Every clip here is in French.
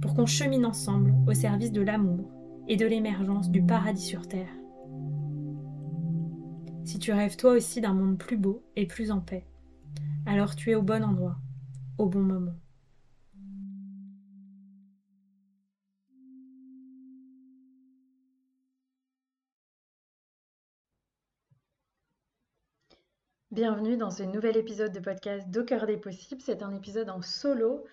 pour qu'on chemine ensemble au service de l'amour et de l'émergence du paradis sur Terre. Si tu rêves toi aussi d'un monde plus beau et plus en paix, alors tu es au bon endroit, au bon moment. Bienvenue dans ce nouvel épisode de podcast D'au cœur des possibles. C'est un épisode en solo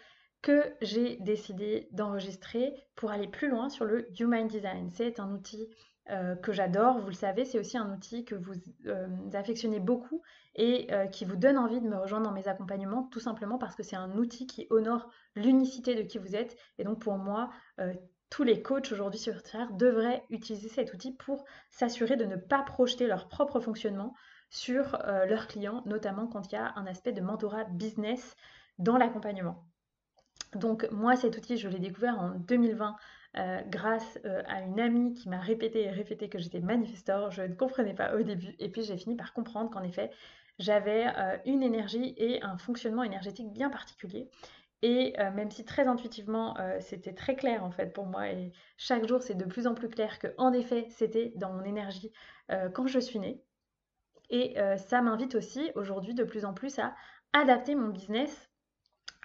que j'ai décidé d'enregistrer pour aller plus loin sur le Human Design. C'est un outil euh, que j'adore, vous le savez, c'est aussi un outil que vous euh, affectionnez beaucoup et euh, qui vous donne envie de me rejoindre dans mes accompagnements, tout simplement parce que c'est un outil qui honore l'unicité de qui vous êtes. Et donc pour moi, tous les coachs aujourd'hui sur Terre devraient utiliser cet outil pour s'assurer de ne pas projeter leur propre fonctionnement sur leurs clients, notamment quand il y a un aspect de mentorat business dans l'accompagnement. Donc moi, cet outil, je l'ai découvert en 2020 euh, grâce euh, à une amie qui m'a répété et répété que j'étais manifestor. Je ne comprenais pas au début et puis j'ai fini par comprendre qu'en effet, j'avais euh, une énergie et un fonctionnement énergétique bien particulier. Et même si très intuitivement, c'était très clair en fait pour moi et chaque jour c'est de plus en plus clair que en effet c'était dans mon énergie quand je suis née. Et ça m'invite aussi aujourd'hui de plus en plus à adapter mon business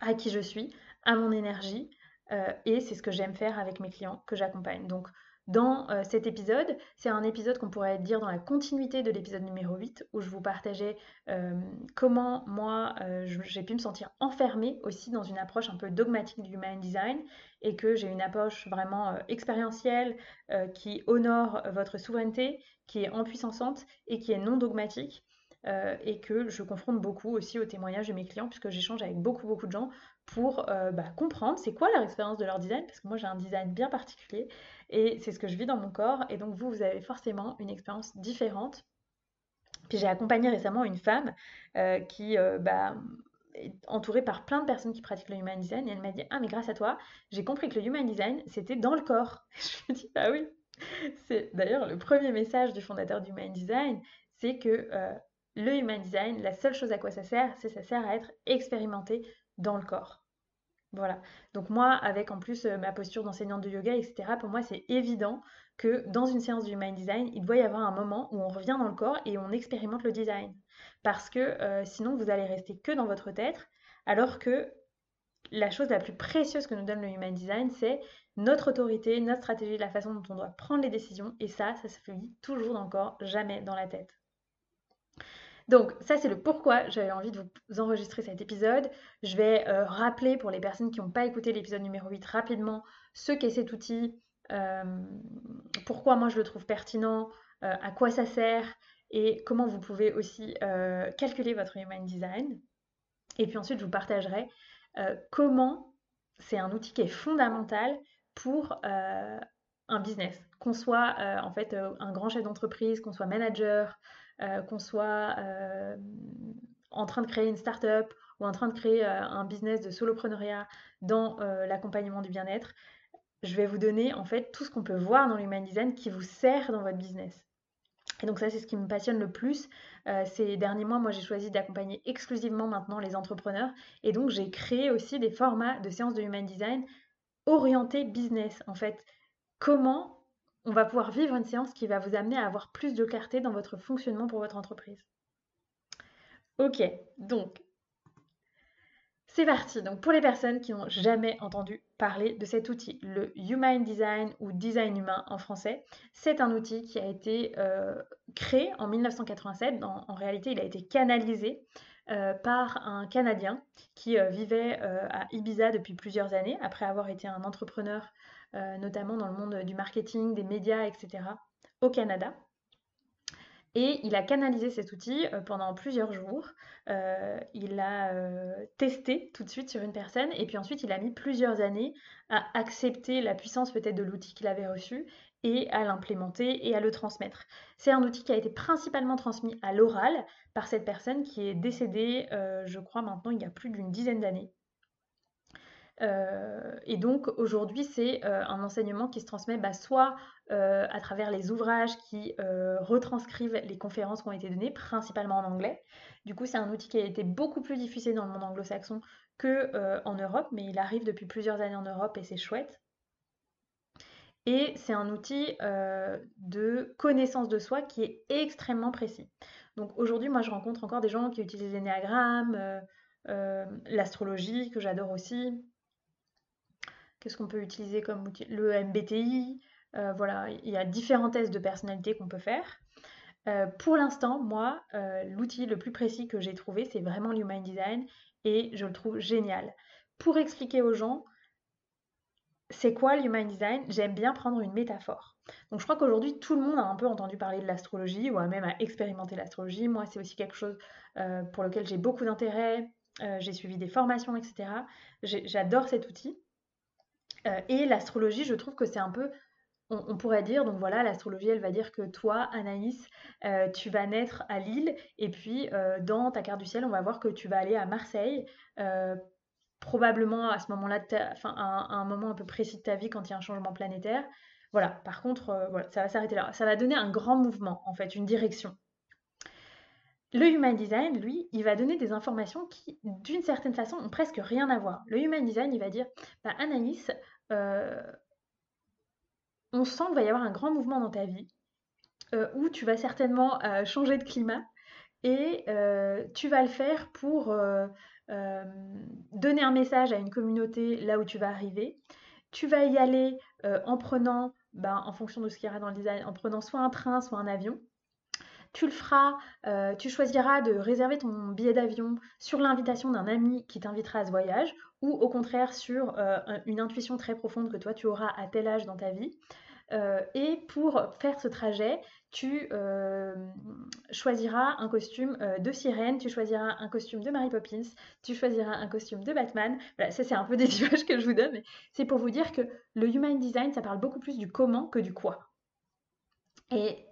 à qui je suis, à mon énergie. Euh, et c'est ce que j'aime faire avec mes clients que j'accompagne. Donc, dans euh, cet épisode, c'est un épisode qu'on pourrait dire dans la continuité de l'épisode numéro 8, où je vous partageais euh, comment moi, j'ai pu me sentir enfermée aussi dans une approche un peu dogmatique du human design, et que j'ai une approche vraiment expérientielle qui honore votre souveraineté, qui est empuissante et qui est non dogmatique. et que je confronte beaucoup aussi aux témoignages de mes clients puisque j'échange avec beaucoup beaucoup de gens pour euh, bah, comprendre c'est quoi leur expérience de leur design, parce que moi j'ai un design bien particulier et c'est ce que je vis dans mon corps, et donc vous, vous avez forcément une expérience différente. Puis j'ai accompagné récemment une femme euh, qui euh, bah, est entourée par plein de personnes qui pratiquent le human design, et elle m'a dit Ah, mais grâce à toi, j'ai compris que le human design c'était dans le corps. je me dis Bah oui, c'est d'ailleurs le premier message du fondateur du human design, c'est que le human design, la seule chose à quoi ça sert, c'est ça sert à être expérimenté dans le corps. Voilà. Donc moi, avec en plus euh, ma posture d'enseignante de yoga, etc., pour moi, c'est évident que dans une séance du mind design, il doit y avoir un moment où on revient dans le corps et on expérimente le design. Parce que euh, sinon, vous allez rester que dans votre tête, alors que la chose la plus précieuse que nous donne le human design, c'est notre autorité, notre stratégie, la façon dont on doit prendre les décisions. Et ça, ça se fait toujours dans le corps, jamais dans la tête. Donc ça c'est le pourquoi j'avais envie de vous enregistrer cet épisode. Je vais euh, rappeler pour les personnes qui n'ont pas écouté l'épisode numéro 8 rapidement ce qu'est cet outil, euh, pourquoi moi je le trouve pertinent, euh, à quoi ça sert et comment vous pouvez aussi calculer votre human design. Et puis ensuite je vous partagerai comment c'est un outil qui est fondamental pour un business, qu'on soit en fait un grand chef d'entreprise, qu'on soit manager, qu'on soit euh, en train de créer une start-up ou en train de créer euh, un business de solopreneuriat dans l'accompagnement du bien-être, je vais vous donner en fait tout ce qu'on peut voir dans l'human design qui vous sert dans votre business. Et donc ça, c'est ce qui me passionne le plus. ces derniers mois, moi, j'ai choisi d'accompagner exclusivement maintenant les entrepreneurs. Et donc, j'ai créé aussi des formats de séances de human design orientés business. En fait, comment on va pouvoir vivre une séance qui va vous amener à avoir plus de clarté dans votre fonctionnement pour votre entreprise. Ok, donc, C'est parti. Donc pour les personnes qui n'ont jamais entendu parler de cet outil, le Human Design ou Design humain en français, c'est un outil qui a été euh, créé en 1987. En, réalité, il a été canalisé euh, par un Canadien qui euh, vivait à Ibiza depuis plusieurs années, après avoir été un entrepreneur, notamment dans le monde du marketing, des médias, etc., au Canada. Et il a canalisé cet outil euh, pendant plusieurs jours. Euh, il l'a euh, testé tout de suite sur une personne et puis ensuite il a mis plusieurs années à accepter la puissance peut-être de l'outil qu'il avait reçu et à l'implémenter et à le transmettre. C'est un outil qui a été principalement transmis à l'oral par cette personne qui est décédée, je crois maintenant, il y a plus d'une dizaine d'années. Euh, et donc aujourd'hui, c'est euh, un enseignement qui se transmet bah, soit euh, à travers les ouvrages qui retranscrivent les conférences qui ont été données, principalement en anglais. Du coup, c'est un outil qui a été beaucoup plus diffusé dans le monde anglo-saxon qu'en Europe, mais il arrive depuis plusieurs années en Europe et c'est chouette. Et c'est un outil de connaissance de soi qui est extrêmement précis. Donc aujourd'hui, moi, je rencontre encore des gens qui utilisent l'énéagramme, l'astrologie, que j'adore aussi, Qu'est-ce qu'on peut utiliser comme outil? Le MBTI. Euh, voilà, il y a différents tests de personnalité qu'on peut faire. Euh, pour l'instant, moi, euh, l'outil le plus précis que j'ai trouvé, c'est vraiment l'Human Design et je le trouve génial. Pour expliquer aux gens, c'est quoi l'Human Design? J'aime bien prendre une métaphore. Donc je crois qu'aujourd'hui, tout le monde a un peu entendu parler de l'astrologie ou a même à expérimenter l'astrologie. Moi, c'est aussi quelque chose pour lequel j'ai beaucoup d'intérêt. j'ai suivi des formations, etc. J'adore cet outil. Euh, et l'astrologie, je trouve que c'est un peu on, pourrait dire, donc voilà, l'astrologie, elle va dire que toi, Anaïs, euh, tu vas naître à Lille, et puis euh, dans ta carte du ciel, on va voir que tu vas aller à Marseille, probablement à ce moment-là, enfin, à, un moment un peu précis de ta vie quand il y a un changement planétaire. Voilà, par contre, voilà, ça va s'arrêter là. Ça va donner un grand mouvement, en fait, une direction. Le Human Design, lui, il va donner des informations qui, d'une certaine façon, ont presque rien à voir. Le Human Design, il va dire, bah, Anaïs, euh, on sent qu'il va y avoir un grand mouvement dans ta vie, euh, où tu vas certainement euh, changer de climat, et tu vas le faire pour donner un message à une communauté là où tu vas arriver. Tu vas y aller en prenant, ben, en fonction de ce qu'il y aura dans le design, en prenant soit un train, soit un avion tu le feras, euh, tu choisiras de réserver ton billet d'avion sur l'invitation d'un ami qui t'invitera à ce voyage, ou au contraire sur euh, une intuition très profonde que toi tu auras à tel âge dans ta vie. Euh, et pour faire ce trajet, tu choisiras un costume de sirène, tu choisiras un costume de Mary Poppins, tu choisiras un costume de Batman. Voilà, ça c'est un peu des images que je vous donne, mais c'est pour vous dire que le Human Design, ça parle beaucoup plus du comment que du quoi.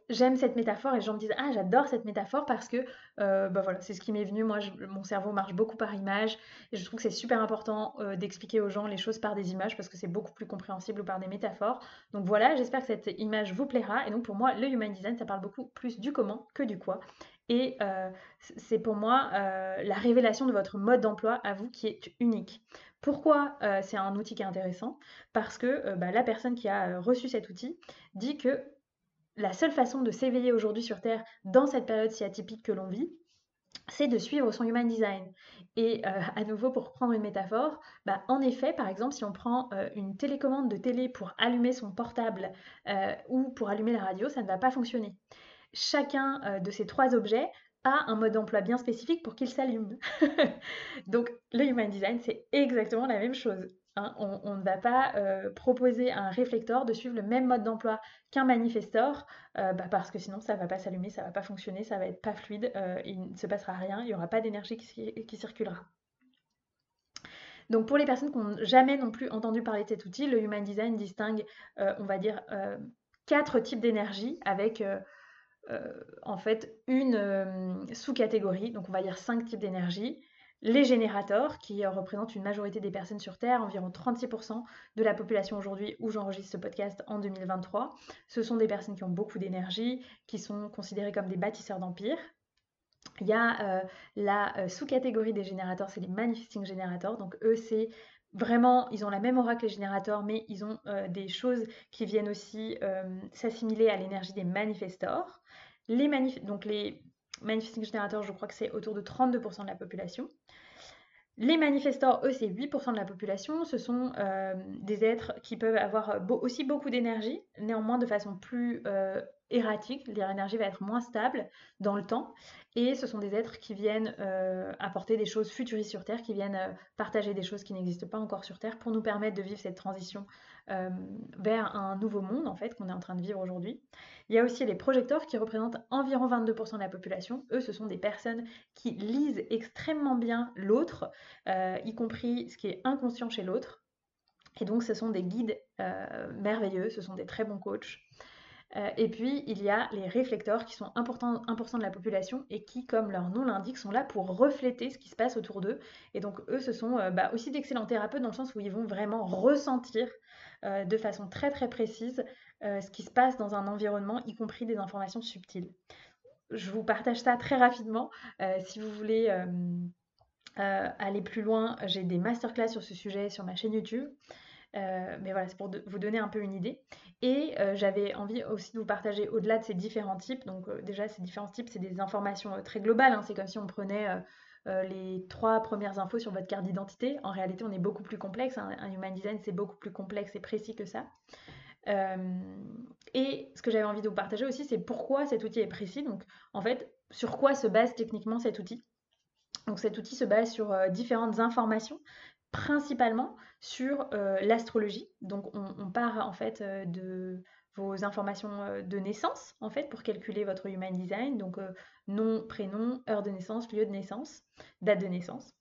J'aime cette métaphore et les gens me disent Ah, j'adore cette métaphore parce que euh, bah voilà, c'est ce qui m'est venu. Moi, mon cerveau marche beaucoup par image et je trouve que c'est super important euh, d'expliquer aux gens les choses par des images parce que c'est beaucoup plus compréhensible ou par des métaphores. Donc voilà, j'espère que cette image vous plaira. Et donc pour moi, le Human Design, ça parle beaucoup plus du comment que du quoi. Et euh, c'est pour moi la révélation de votre mode d'emploi à vous qui est unique. Pourquoi c'est un outil qui est intéressant? Parce que bah, la personne qui a reçu cet outil dit que la seule façon de s'éveiller aujourd'hui sur Terre dans cette période si atypique que l'on vit, c'est de suivre son human design. Et euh, à nouveau, pour prendre une métaphore, bah, en effet, par exemple, si on prend euh, une télécommande de télé pour allumer son portable euh, ou pour allumer la radio, ça ne va pas fonctionner. Chacun de ces trois objets a un mode d'emploi bien spécifique pour qu'il s'allume. Donc le human design, c'est exactement la même chose. Hein, on, ne va pas euh, proposer à un réflecteur de suivre le même mode d'emploi qu'un manifestor, euh, bah, parce que sinon ça ne va pas s'allumer, ça ne va pas fonctionner, ça va être pas fluide, euh, il ne se passera rien, il n'y aura pas d'énergie qui, circulera. Donc pour les personnes qui n'ont jamais non plus entendu parler de cet outil, le Human Design distingue, on va dire, quatre types d'énergie avec en fait une sous-catégorie, donc on va dire cinq types d'énergie les générateurs, qui représentent une majorité des personnes sur Terre, environ 36% de la population aujourd'hui où j'enregistre ce podcast en 2023. Ce sont des personnes qui ont beaucoup d'énergie, qui sont considérées comme des bâtisseurs d'empire. Il y a euh, la euh, sous-catégorie des générateurs, c'est les manifesting générateurs. Donc eux, c'est vraiment, ils ont la même aura que les générateurs, mais ils ont euh, des choses qui viennent aussi s'assimiler à l'énergie des manifestors. Les donc les manifesting générateurs, je crois que c'est autour de 32% de la population. Les manifestants, eux, c'est 8% de la population. Ce sont euh, des êtres qui peuvent avoir aussi beaucoup d'énergie, néanmoins de façon plus euh, erratique. Leur énergie va être moins stable dans le temps. Et ce sont des êtres qui viennent euh, apporter des choses futuristes sur Terre, qui viennent partager des choses qui n'existent pas encore sur Terre pour nous permettre de vivre cette transition vers un nouveau monde, en fait, qu'on est en train de vivre aujourd'hui. Il y a aussi les projecteurs qui représentent environ 22% de la population. Eux, ce sont des personnes qui lisent extrêmement bien l'autre, euh, y compris ce qui est inconscient chez l'autre. Et donc, ce sont des guides euh, merveilleux, ce sont des très bons coachs. Euh, et puis, il y a les réflecteurs qui sont 1%, de la population et qui, comme leur nom l'indique, sont là pour refléter ce qui se passe autour d'eux. Et donc, eux, ce sont bah, aussi d'excellents thérapeutes dans le sens où ils vont vraiment ressentir de façon très très précise euh, ce qui se passe dans un environnement, y compris des informations subtiles. Je vous partage ça très rapidement. Euh, si vous voulez euh, aller plus loin, j'ai des masterclass sur ce sujet sur ma chaîne YouTube. mais voilà, c'est pour vous donner un peu une idée. Et j'avais envie aussi de vous partager au-delà de ces différents types. Donc déjà, ces différents types, c'est des informations très globales. Hein. C'est comme si on prenait les trois premières infos sur votre carte d'identité. En réalité, on est beaucoup plus complexe. Hein. Un human design, c'est beaucoup plus complexe et précis que ça. Euh, et ce que j'avais envie de vous partager aussi, c'est pourquoi cet outil est précis. Donc, en fait, sur quoi se base techniquement cet outil? Donc, cet outil se base sur euh, différentes informations, principalement sur euh, l'astrologie. Donc, on, part en fait de vos informations de naissance, en fait, pour calculer votre human design. Donc, nom, prénom, heure de naissance, lieu de naissance, date de naissance.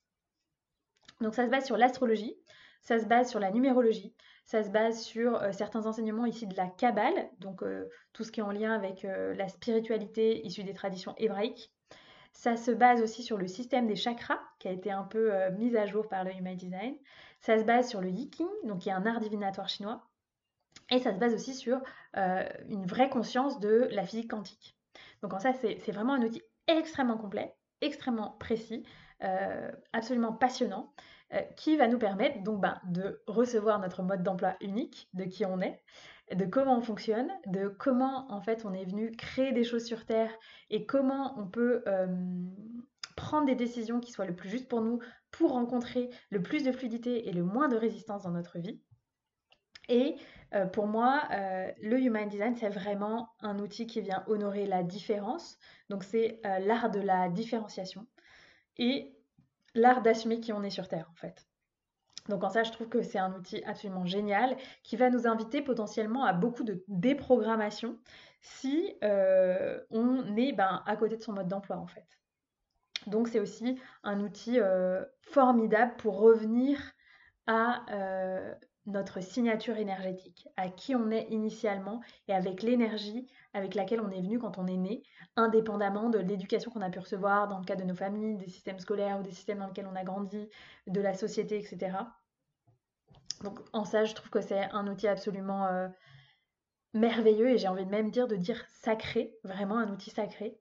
Donc, ça se base sur l'astrologie, ça se base sur la numérologie, ça se base sur euh, certains enseignements ici de la Kabbale, donc euh, tout ce qui est en lien avec euh, la spiritualité issue des traditions hébraïques. Ça se base aussi sur le système des chakras, qui a été un peu mis à jour par le Human Design. Ça se base sur le Yiking, donc qui est un art divinatoire chinois. Et ça se base aussi sur une vraie conscience de la physique quantique. Donc en ça, c'est vraiment un outil extrêmement complet, extrêmement précis, absolument passionnant. Euh, qui va nous permettre donc ben, de recevoir notre mode d'emploi unique, de qui on est, de comment on fonctionne, de comment en fait on est venu créer des choses sur Terre et comment on peut prendre des décisions qui soient le plus justes pour nous pour rencontrer le plus de fluidité et le moins de résistance dans notre vie. Et pour moi, le Human Design, c'est vraiment un outil qui vient honorer la différence. Donc c'est l'art de la différenciation. Et l'art d'assumer qui on est sur Terre, en fait. Donc en ça, je trouve que c'est un outil absolument génial qui va nous inviter potentiellement à beaucoup de déprogrammation si euh, on est ben, à côté de son mode d'emploi, en fait. Donc c'est aussi un outil euh, formidable pour revenir à euh, notre signature énergétique, à qui on est initialement et avec l'énergie avec laquelle on est venu quand on est né, indépendamment de l'éducation qu'on a pu recevoir dans le cadre de nos familles, des systèmes scolaires ou des systèmes dans lesquels on a grandi, de la société, etc. Donc en ça, je trouve que c'est un outil absolument euh, merveilleux et j'ai envie de même dire de dire sacré, vraiment un outil sacré,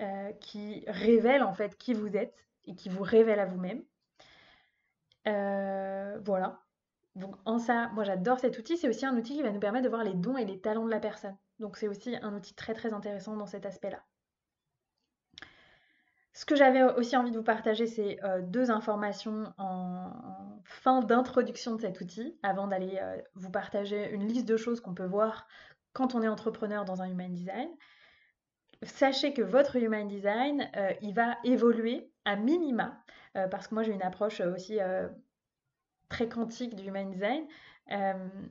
euh, qui révèle en fait qui vous êtes et qui vous révèle à vous-même. Euh, voilà. Donc en ça, moi j'adore cet outil. C'est aussi un outil qui va nous permettre de voir les dons et les talents de la personne. Donc c'est aussi un outil très très intéressant dans cet aspect-là. Ce que j'avais aussi envie de vous partager, c'est euh, deux informations en, fin d'introduction de cet outil, avant d'aller euh, vous partager une liste de choses qu'on peut voir quand on est entrepreneur dans un Human Design. Sachez que votre Human Design, euh, il va évoluer à minima, parce que moi j'ai une approche aussi très quantique du Human Design,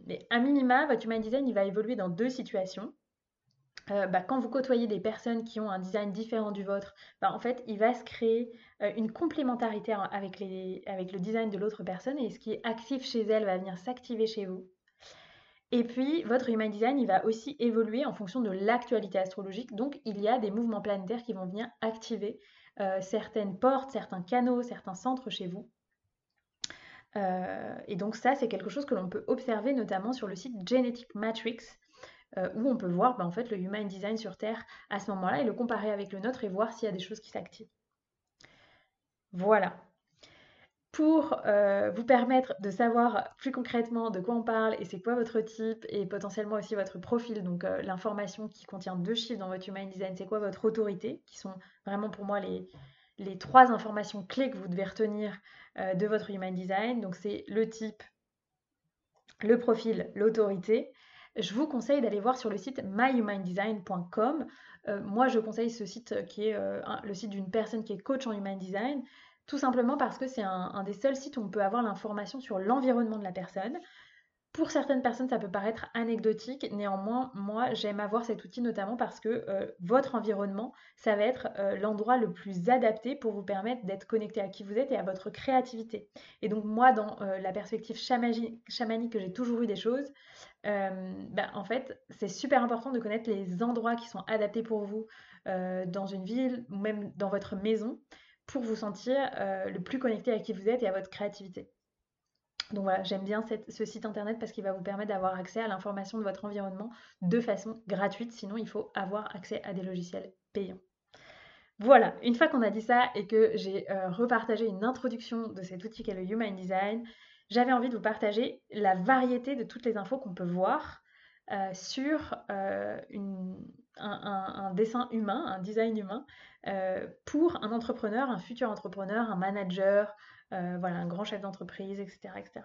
mais à minima, votre Human Design, il va évoluer dans deux situations. Euh, bah, quand vous côtoyez des personnes qui ont un design différent du vôtre, bah, en fait, il va se créer euh, une complémentarité avec, le design de l'autre personne et ce qui est actif chez elle va venir s'activer chez vous. Et puis, votre human design, il va aussi évoluer en fonction de l'actualité astrologique. Donc, il y a des mouvements planétaires qui vont venir activer euh, certaines portes, certains canaux, certains centres chez vous. Et donc ça, c'est quelque chose que l'on peut observer notamment sur le site Genetic Matrix, euh, où on peut voir bah, en fait, le Human Design sur Terre à ce moment-là et le comparer avec le nôtre et voir s'il y a des choses qui s'activent. Voilà. Pour euh, vous permettre de savoir plus concrètement de quoi on parle et c'est quoi votre type et potentiellement aussi votre profil, donc euh, l'information qui contient deux chiffres dans votre Human Design, c'est quoi votre autorité, qui sont vraiment pour moi les, les trois informations clés que vous devez retenir de votre Human Design. Donc c'est le type, le profil, l'autorité. Je vous conseille d'aller voir sur le site myhumandesign.com. moi, je conseille ce site qui est le site d'une personne qui est coach en Human Design. Tout simplement parce que c'est un, des seuls sites où on peut avoir l'information sur l'environnement de la personne. Pour certaines personnes, ça peut paraître anecdotique. Néanmoins, moi, j'aime avoir cet outil notamment parce que euh, votre environnement, ça va être euh, l'endroit le plus adapté pour vous permettre d'être connecté à qui vous êtes et à votre créativité. Et donc, moi, dans euh, la perspective chamanique que j'ai toujours eu des choses, ben, en fait, c'est super important de connaître les endroits qui sont adaptés pour vous dans une ville ou même dans votre maison pour vous sentir le plus connecté à qui vous êtes et à votre créativité. Donc voilà, j'aime bien ce site internet parce qu'il va vous permettre d'avoir accès à l'information de votre environnement de façon gratuite, sinon il faut avoir accès à des logiciels payants. Voilà, une fois qu'on a dit ça et que j'ai euh, repartagé une introduction de cet outil qu'est le Human Design, j'avais envie de vous partager la variété de toutes les infos qu'on peut voir euh, sur une, un, dessin humain, un design humain, euh, pour un entrepreneur, un futur entrepreneur, un manager, euh, voilà, un grand chef d'entreprise, etc., etc.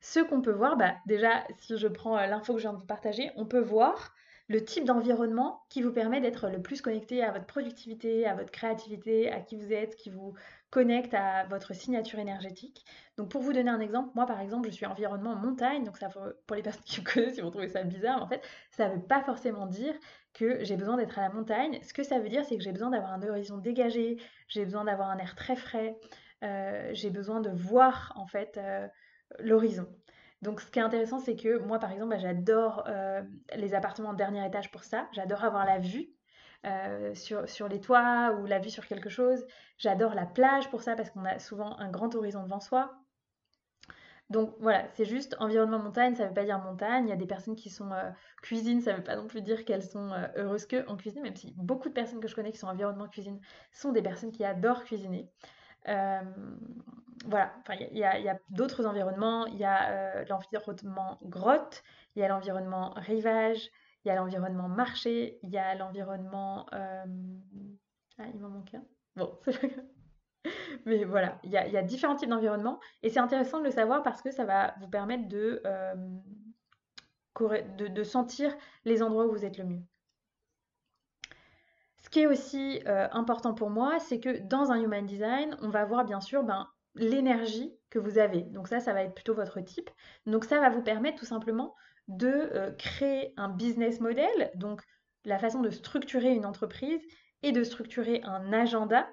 Ce qu'on peut voir, bah, déjà, si je prends euh, l'info que je viens de vous partager, on peut voir le type d'environnement qui vous permet d'être le plus connecté à votre productivité, à votre créativité, à qui vous êtes, qui vous connecte à votre signature énergétique. Donc pour vous donner un exemple, moi par exemple je suis environnement montagne, donc ça pour les personnes qui me connaissent ils vont trouver ça bizarre, en fait ça ne veut pas forcément dire que j'ai besoin d'être à la montagne. Ce que ça veut dire c'est que j'ai besoin d'avoir un horizon dégagé, j'ai besoin d'avoir un air très frais, euh, j'ai besoin de voir en fait euh, l'horizon. Donc ce qui est intéressant c'est que moi par exemple bah, j'adore euh, les appartements de dernier étage pour ça, j'adore avoir la vue euh, sur, sur les toits ou la vue sur quelque chose. J'adore la plage pour ça parce qu'on a souvent un grand horizon devant soi. Donc voilà, c'est juste environnement montagne, ça ne veut pas dire montagne. Il y a des personnes qui sont euh, cuisine, ça ne veut pas non plus dire qu'elles sont euh, heureuses que en cuisine, même si beaucoup de personnes que je connais qui sont environnement cuisine sont des personnes qui adorent cuisiner. voilà, enfin, il y a, d'autres environnements. Il y a l'environnement grotte, il y a l'environnement rivage, il y a l'environnement marché, il y a l'environnement... Euh, ah, il m'en manque un. Bon, Mais voilà, il y, a, différents types d'environnements et c'est intéressant de le savoir parce que ça va vous permettre de, euh, de, sentir les endroits où vous êtes le mieux. Ce qui est aussi euh, important pour moi, c'est que dans un Human Design, on va voir bien sûr ben, l'énergie que vous avez. Donc ça, ça va être plutôt votre type. Donc ça va vous permettre tout simplement de euh, créer un business model, donc la façon de structurer une entreprise et de structurer un agenda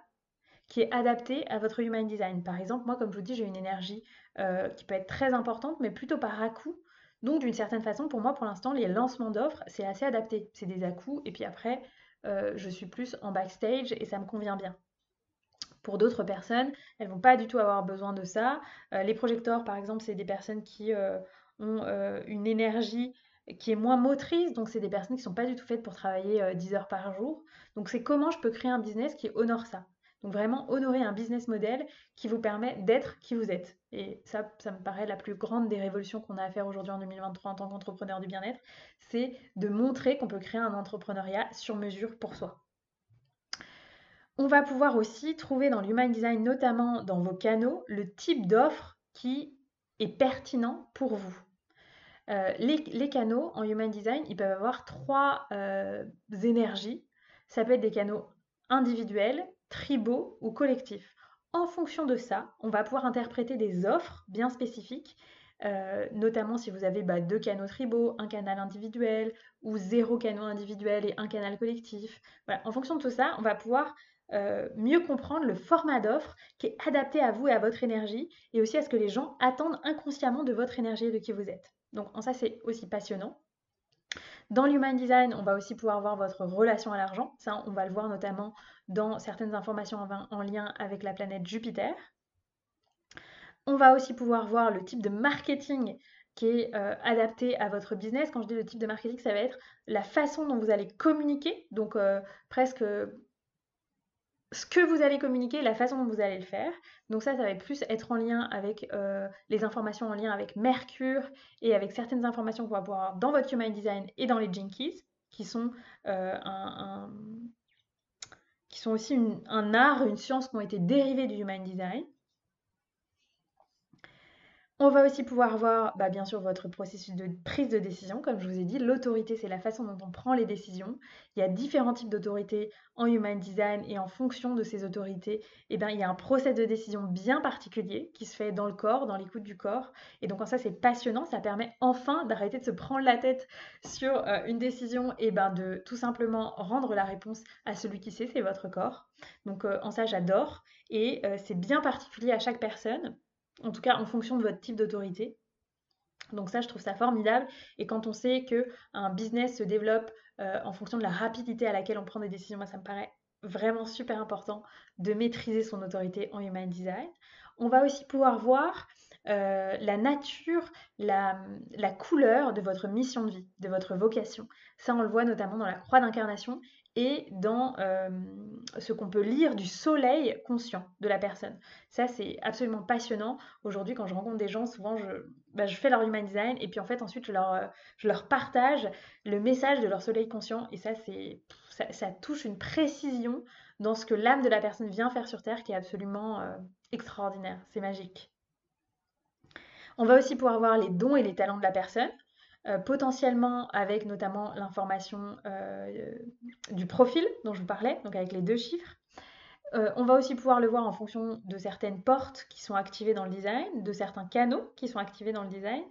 qui est adapté à votre human design. Par exemple, moi, comme je vous dis, j'ai une énergie euh, qui peut être très importante, mais plutôt par à-coup. Donc, d'une certaine façon, pour moi, pour l'instant, les lancements d'offres, c'est assez adapté. C'est des à-coups, et puis après, euh, je suis plus en backstage et ça me convient bien. Pour d'autres personnes, elles vont pas du tout avoir besoin de ça. les projecteurs, par exemple, c'est des personnes qui ont une énergie qui est moins motrice, donc c'est des personnes qui ne sont pas du tout faites pour travailler 10 euh, heures par jour. Donc c'est comment je peux créer un business qui honore ça. Donc vraiment honorer un business model qui vous permet d'être qui vous êtes. Et ça, ça me paraît la plus grande des révolutions qu'on a à faire aujourd'hui en 2023 en tant qu'entrepreneur du bien-être, c'est de montrer qu'on peut créer un entrepreneuriat sur mesure pour soi. On va pouvoir aussi trouver dans l'human design, notamment dans vos canaux, le type d'offre qui est pertinent pour vous. Euh, les, canaux en Human Design, ils peuvent avoir trois euh, énergies. Ça peut être des canaux individuels, tribaux ou collectifs. En fonction de ça, on va pouvoir interpréter des offres bien spécifiques, euh, notamment si vous avez bah, deux canaux tribaux, un canal individuel ou zéro canal individuel et un canal collectif. En fonction de tout ça, on va pouvoir mieux comprendre le format d'offre qui est adapté à vous et à votre énergie et aussi à ce que les gens attendent inconsciemment de votre énergie et de qui vous êtes. Donc ça, c'est aussi passionnant. Dans l'Human Design, on va aussi pouvoir voir votre relation à l'argent. Ça, on va le voir notamment dans certaines informations en, lien avec la planète Jupiter. On va aussi pouvoir voir le type de marketing qui est euh, adapté à votre business. Quand je dis le type de marketing, ça va être la façon dont vous allez communiquer, donc euh, presque ce que vous allez communiquer, la façon dont vous allez le faire. Donc ça, ça va plus être en lien avec euh, les informations en lien avec Mercure et avec certaines informations qu'on va pouvoir dans votre Human Design et dans les Jinkies, qui sont, euh, qui sont aussi un art, une science qui ont été dérivées du Human Design. On va aussi pouvoir voir, bah, bien sûr, votre processus de prise de décision. Comme je vous ai dit, l'autorité, c'est la façon dont on prend les décisions. Il y a différents types d'autorité en Human Design et en fonction de ces autorités, eh ben, il y a un process de décision bien particulier qui se fait dans le corps, dans l'écoute du corps. Et donc, ça, c'est passionnant. Ça permet enfin d'arrêter de se prendre la tête sur euh, une décision et ben, de tout simplement rendre la réponse à celui qui sait, c'est votre corps. Donc, euh, en ça, j'adore. Et euh, c'est bien particulier à chaque personne en tout cas en fonction de votre type d'autorité. Donc ça, je trouve ça formidable. Et quand on sait que un business se développe euh, en fonction de la rapidité à laquelle on prend des décisions, moi, ça me paraît vraiment super important de maîtriser son autorité en Human Design. On va aussi pouvoir voir euh, la nature, la, la, couleur de votre mission de vie, de votre vocation. Ça, on le voit notamment dans la croix d'incarnation et dans euh, ce qu'on peut lire du soleil conscient de la personne. Ça, c'est absolument passionnant. Aujourd'hui, quand je rencontre des gens, souvent, je, bah, fais leur human design et puis en fait, ensuite, je leur, euh, je leur partage le message de leur soleil conscient. Et ça, c'est, ça, ça, touche une précision dans ce que l'âme de la personne vient faire sur Terre qui est absolument euh, extraordinaire. C'est magique. On va aussi pouvoir voir les dons et les talents de la personne. Euh, potentiellement avec notamment l'information euh, du profil dont je vous parlais, donc avec les deux chiffres. Euh, on va aussi pouvoir le voir en fonction de certaines portes qui sont activées dans le design, de certains canaux qui sont activés dans le design.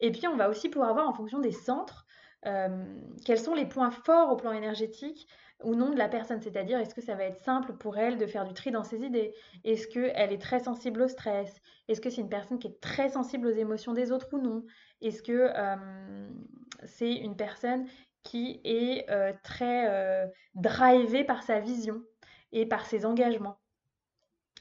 Et puis on va aussi pouvoir voir en fonction des centres quels sont les points forts au plan énergétique ou non de la personne. C'est-à-dire, est-ce que ça va être simple pour elle de faire du tri dans ses idées? Est-ce qu'elle est très sensible au stress? Est-ce que c'est une personne qui est très sensible aux émotions des autres ou non? Est-ce que euh, c'est une personne qui est euh, très euh, drivée par sa vision et par ses engagements?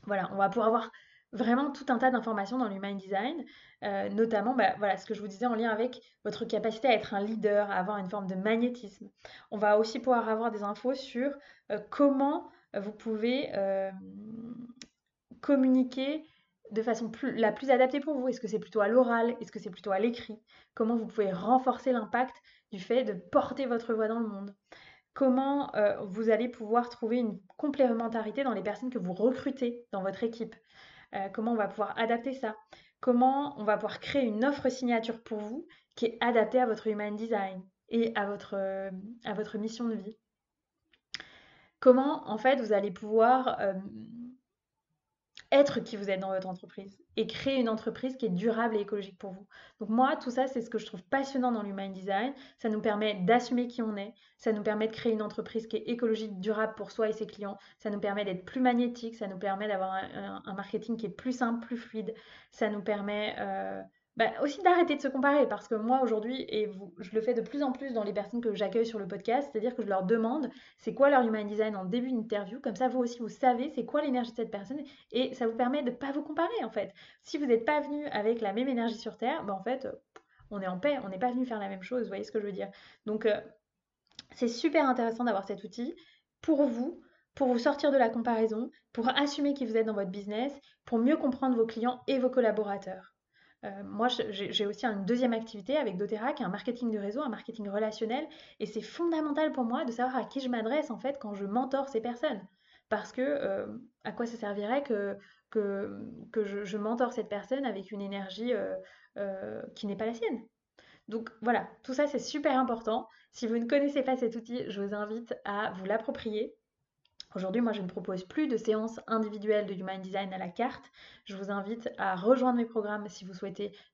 Voilà, on va pouvoir avoir vraiment tout un tas d'informations dans l'human design, euh, notamment bah, voilà, ce que je vous disais en lien avec votre capacité à être un leader, à avoir une forme de magnétisme. On va aussi pouvoir avoir des infos sur euh, comment vous pouvez euh, communiquer de façon la plus adaptée pour vous. Est-ce que c'est plutôt à l'oral? Est-ce que c'est plutôt à l'écrit? Comment vous pouvez renforcer l'impact du fait de porter votre voix dans le monde? Comment vous allez pouvoir trouver une complémentarité dans les personnes que vous recrutez dans votre équipe? Euh, comment on va pouvoir adapter ça, comment on va pouvoir créer une offre signature pour vous qui est adaptée à votre human design et à votre, euh, à votre mission de vie. Comment en fait vous allez pouvoir euh, être qui vous êtes dans votre entreprise et créer une entreprise qui est durable et écologique pour vous. Donc moi, tout ça, c'est ce que je trouve passionnant dans l'human design. Ça nous permet d'assumer qui on est, ça nous permet de créer une entreprise qui est écologique, durable pour soi et ses clients, ça nous permet d'être plus magnétique, ça nous permet d'avoir un, marketing qui est plus simple, plus fluide, ça nous permet... Euh, bah, aussi d'arrêter de se comparer parce que moi aujourd'hui, et je le fais de plus en plus dans les personnes que j'accueille sur le podcast, c'est-à-dire que je leur demande c'est quoi leur human design en début d'interview, comme ça vous aussi vous savez c'est quoi l'énergie de cette personne et ça vous permet de ne pas vous comparer en fait. Si vous n'êtes pas venu avec la même énergie sur Terre, bah, en fait on est en paix, on n'est pas venu faire la même chose, vous voyez ce que je veux dire. Donc euh, c'est super intéressant d'avoir cet outil pour vous, pour vous sortir de la comparaison, pour assumer qui vous êtes dans votre business, pour mieux comprendre vos clients et vos collaborateurs. Euh, moi, j'ai aussi une deuxième activité avec doTERRA qui est un marketing de réseau, un marketing relationnel. Et c'est fondamental pour moi de savoir à qui je m'adresse en fait quand je mentor ces personnes. Parce que euh, à quoi ça servirait que, que, je, je, mentor cette personne avec une énergie euh, qui n'est pas la sienne? Donc voilà, tout ça c'est super important. Si vous ne connaissez pas cet outil, je vous invite à vous l'approprier. Aujourd'hui, moi, je ne propose plus de séances individuelles de Human Design à la carte. Je vous invite à rejoindre mes programmes si vous souhaitez